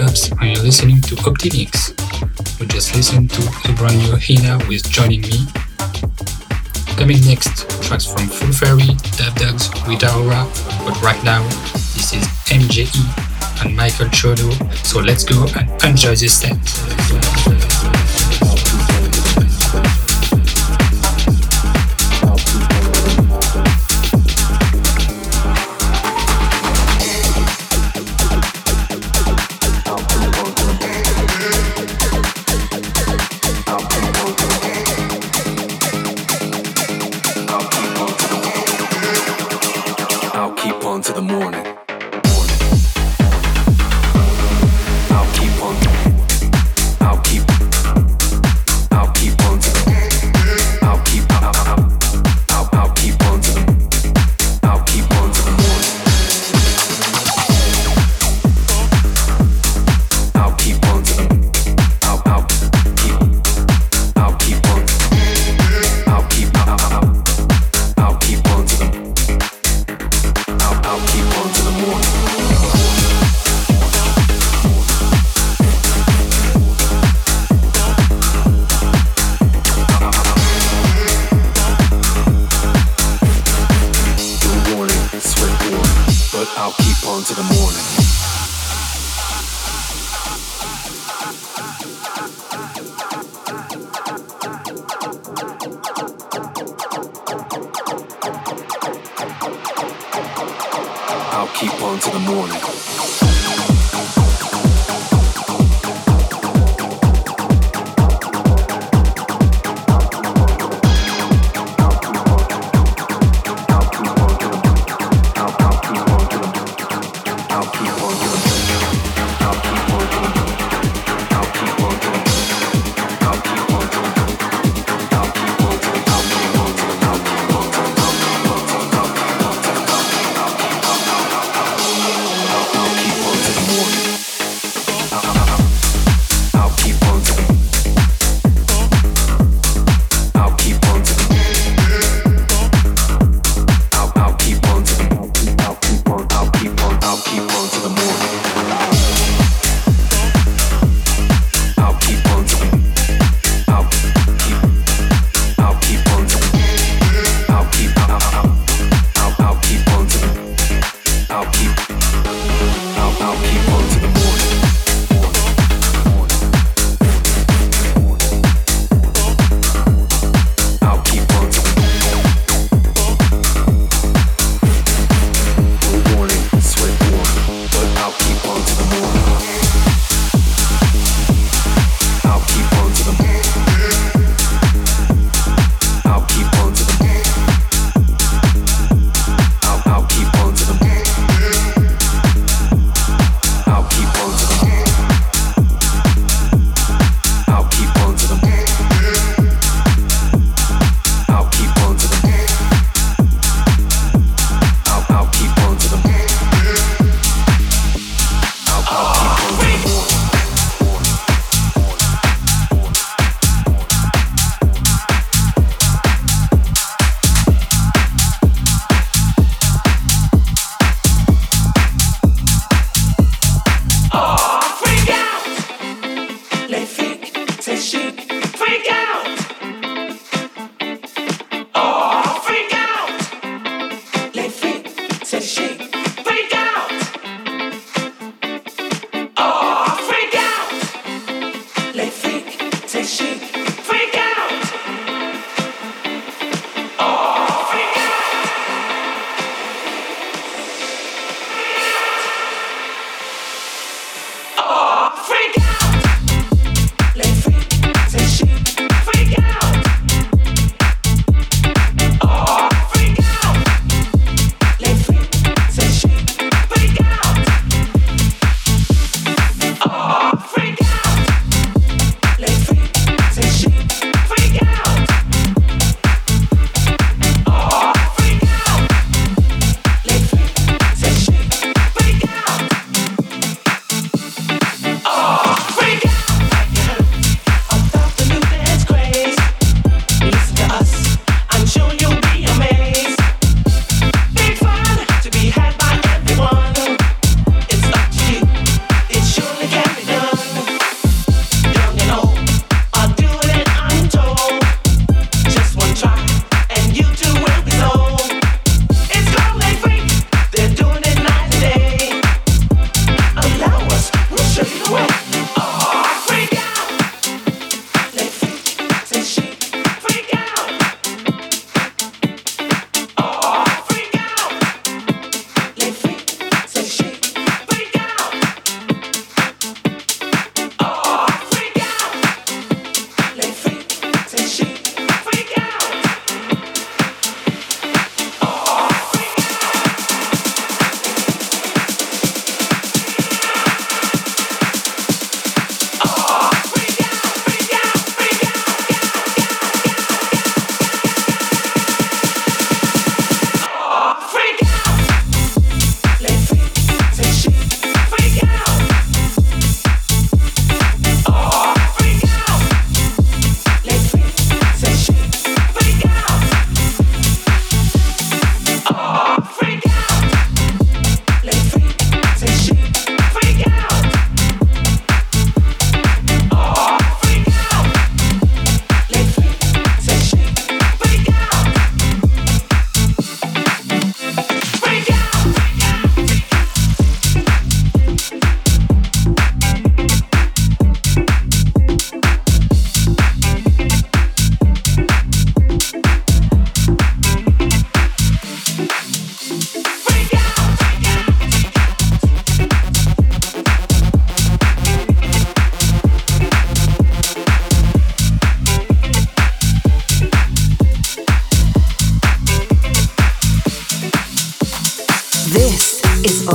Copz and you're listening to Opti'mix. We just listened to the brand new Hina with Joining Me. Coming next, tracks from Full Ferry, Dub Dogs, Rita Ora, but right now, this is MJE and Michael Chodo, so let's go and enjoy this set.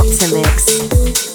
To mix.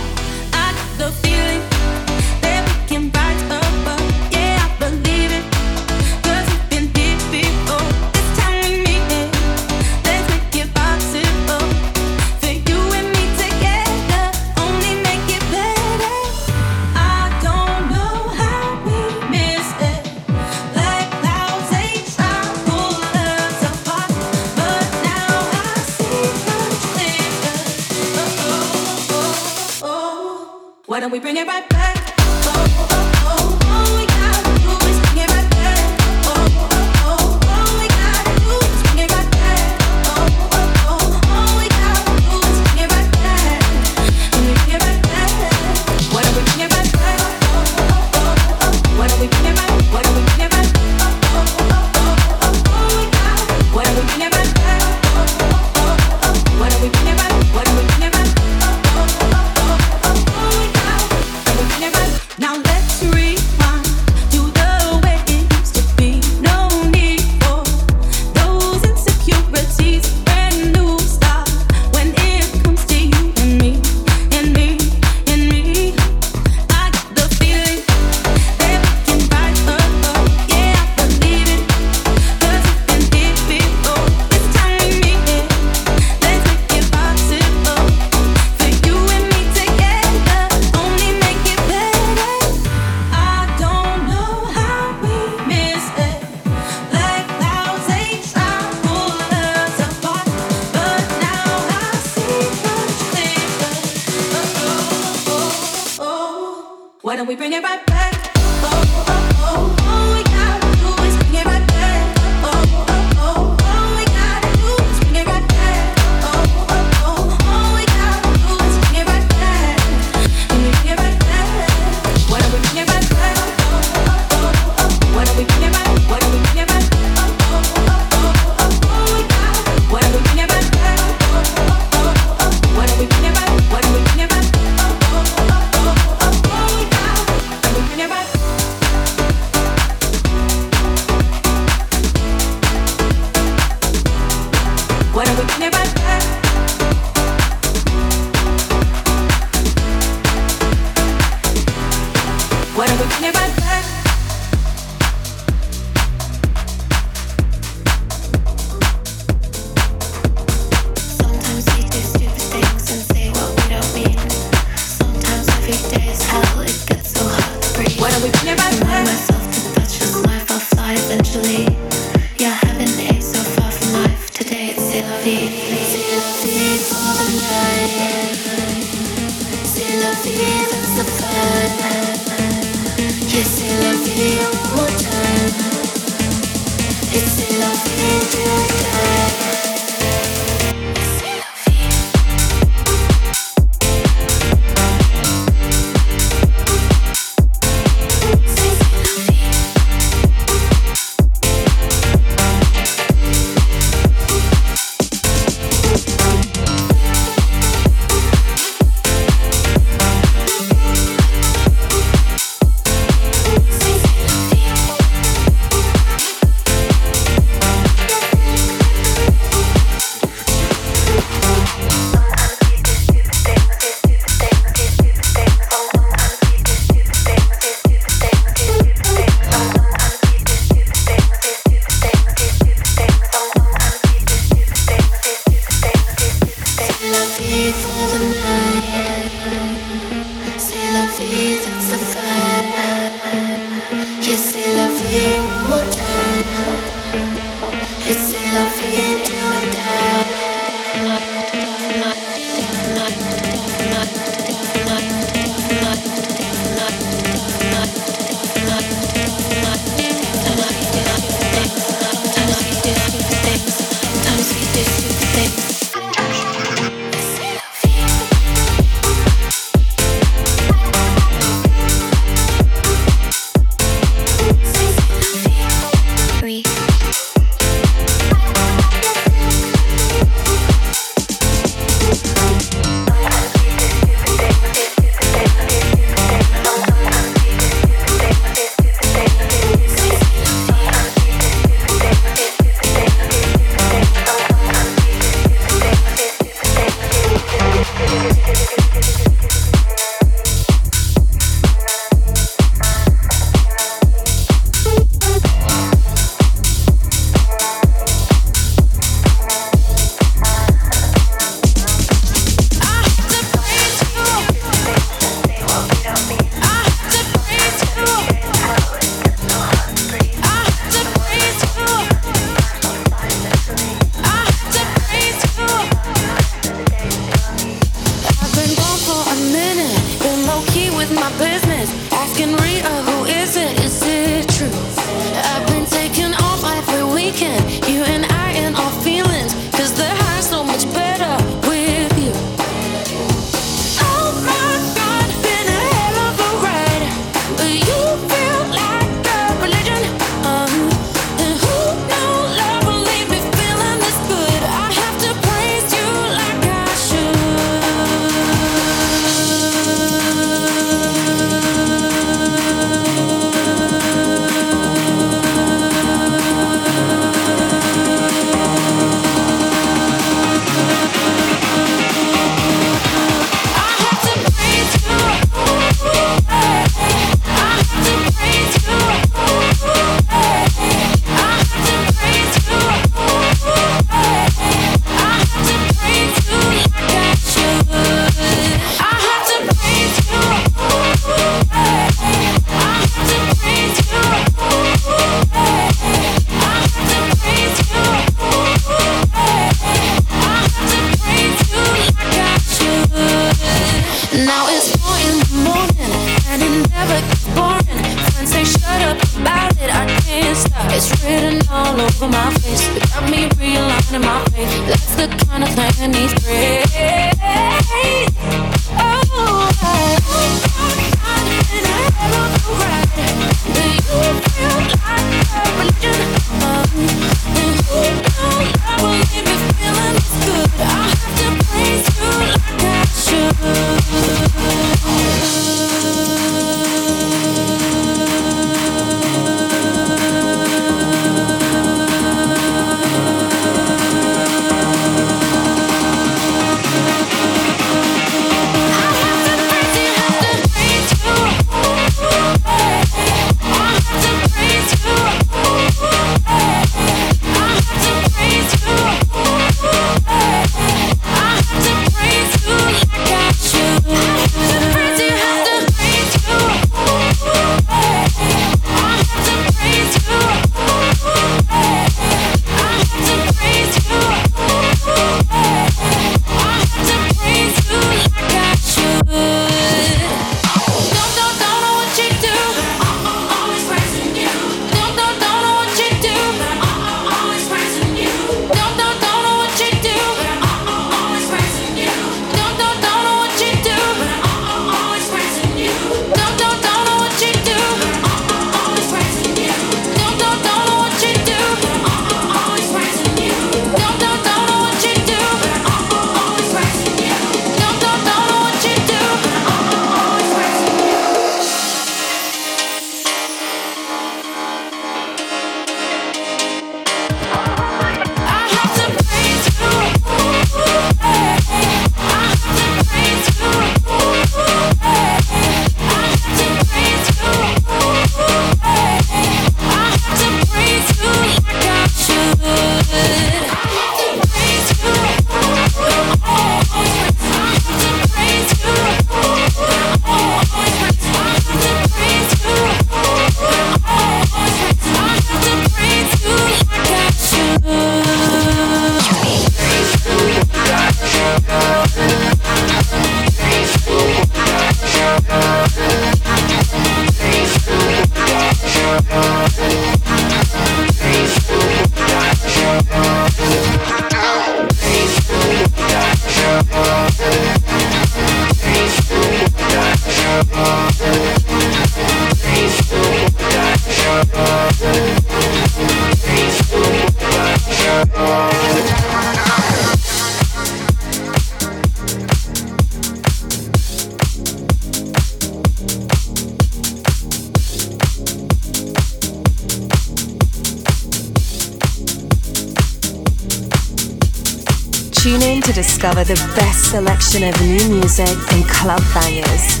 selection of new music and club bangers.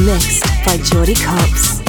Mixed by Jordy Copz.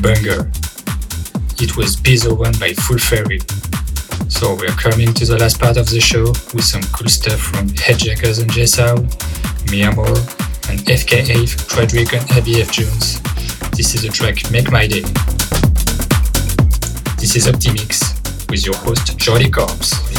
Banger. It was Be The One by Full Ferry. So we're coming to the last part of the show with some cool stuff from Head Jackers and J Soul, Mia More, and FKF, Frederick and Abi F. Jones. This is the track Make My Day. This is Opti'mix with your host Jordy Copz.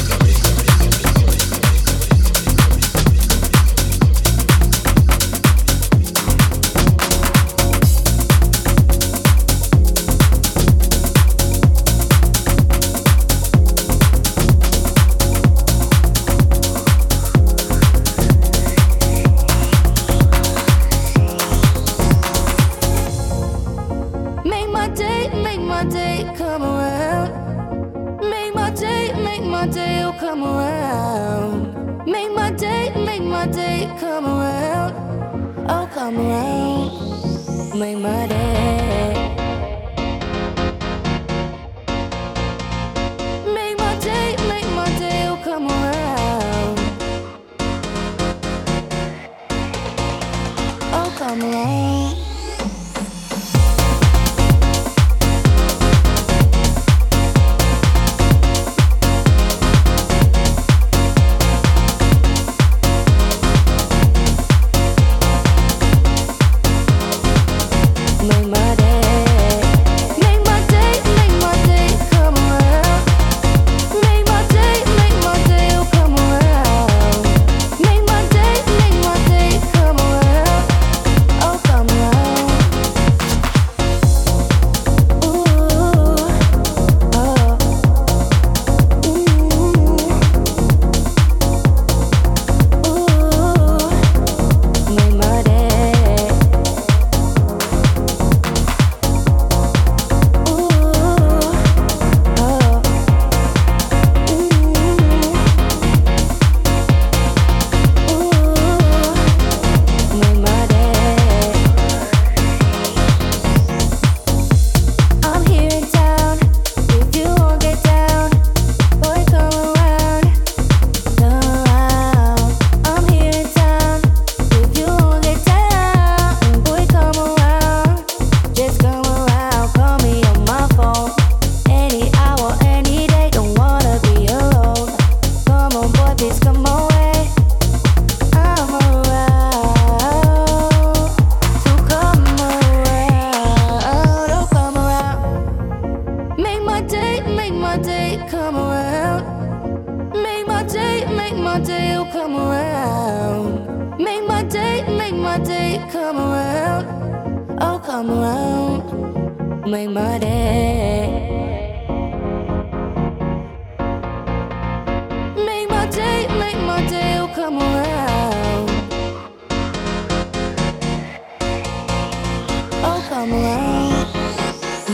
I'm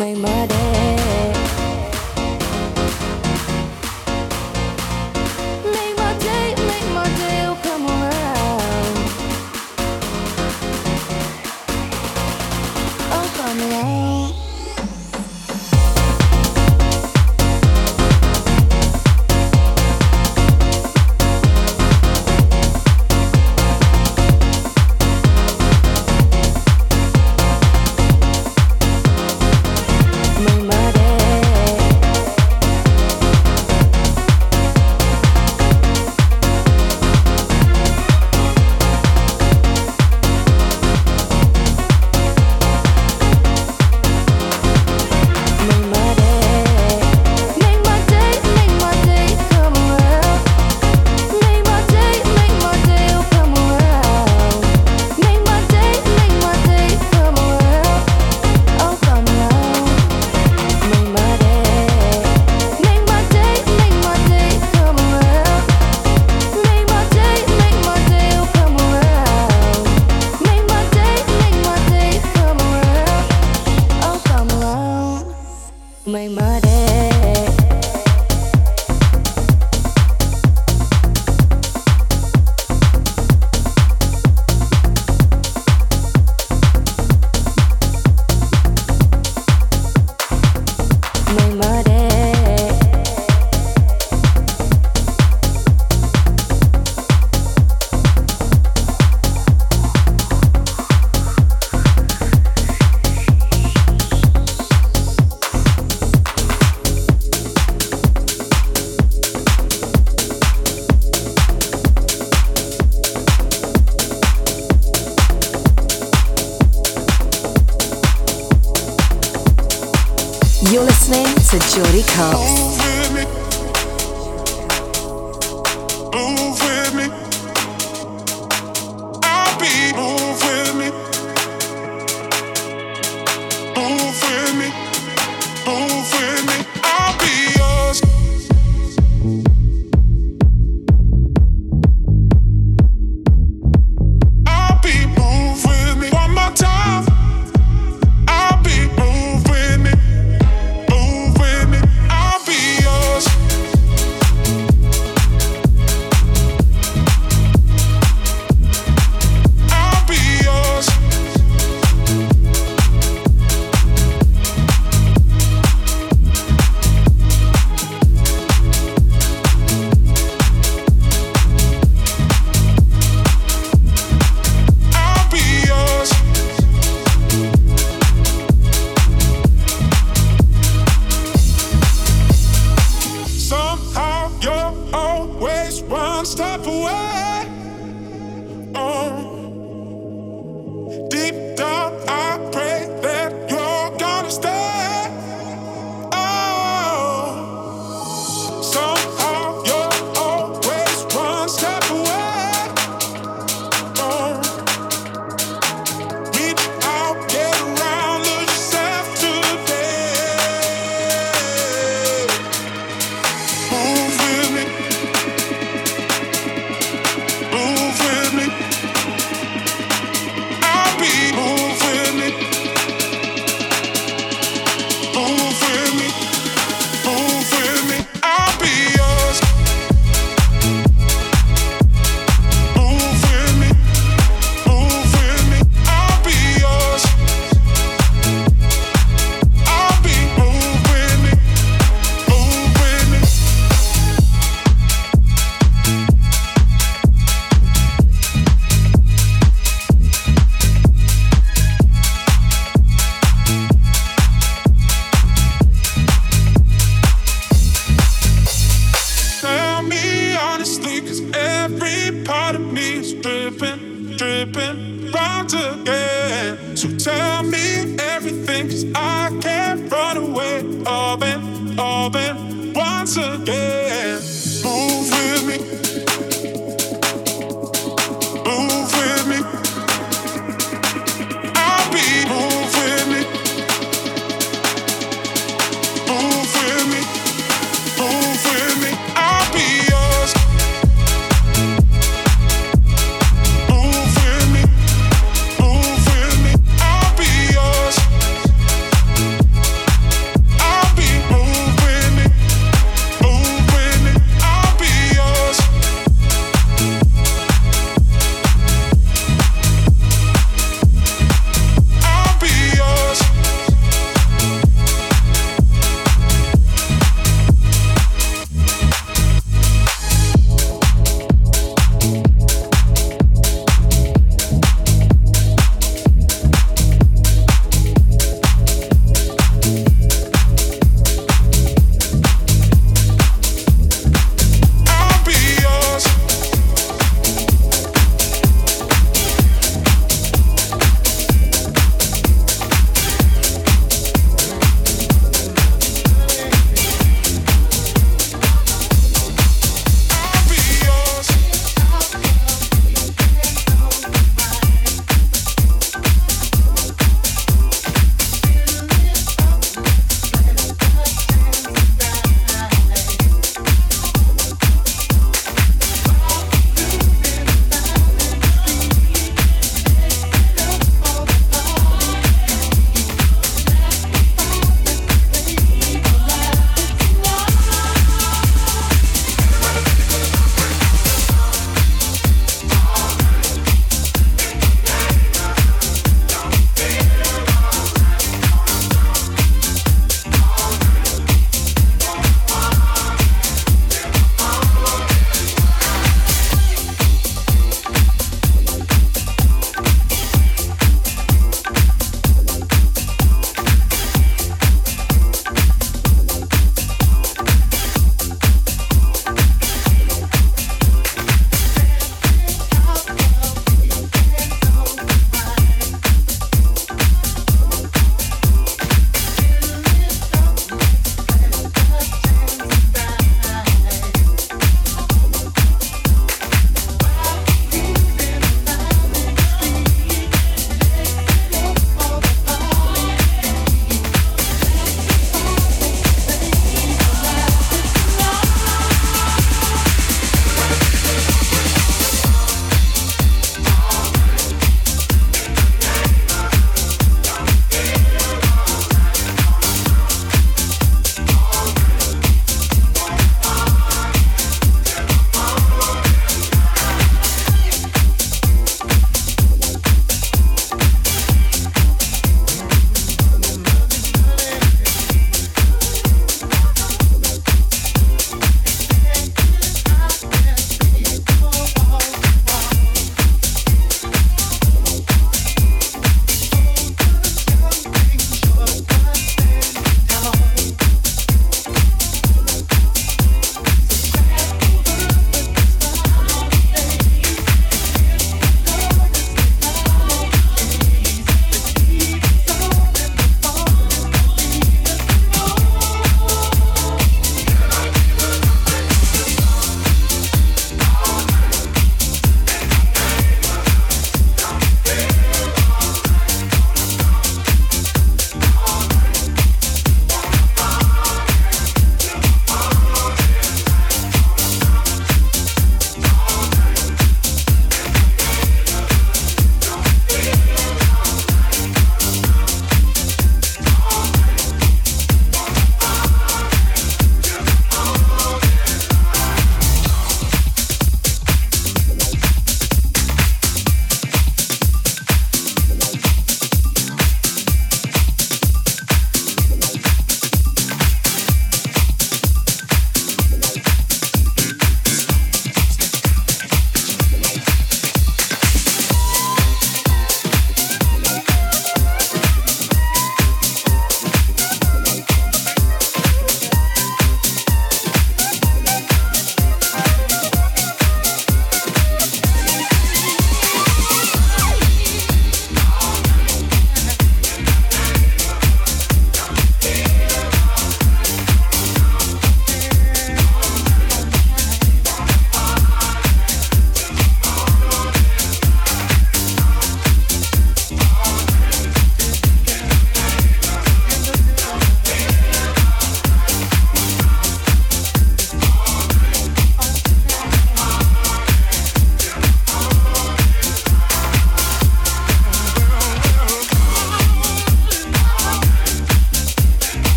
make My day. You're listening to Jordy Copz.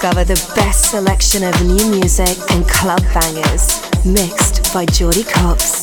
discover the best selection of new music and club bangers, mixed by Jordy Copz.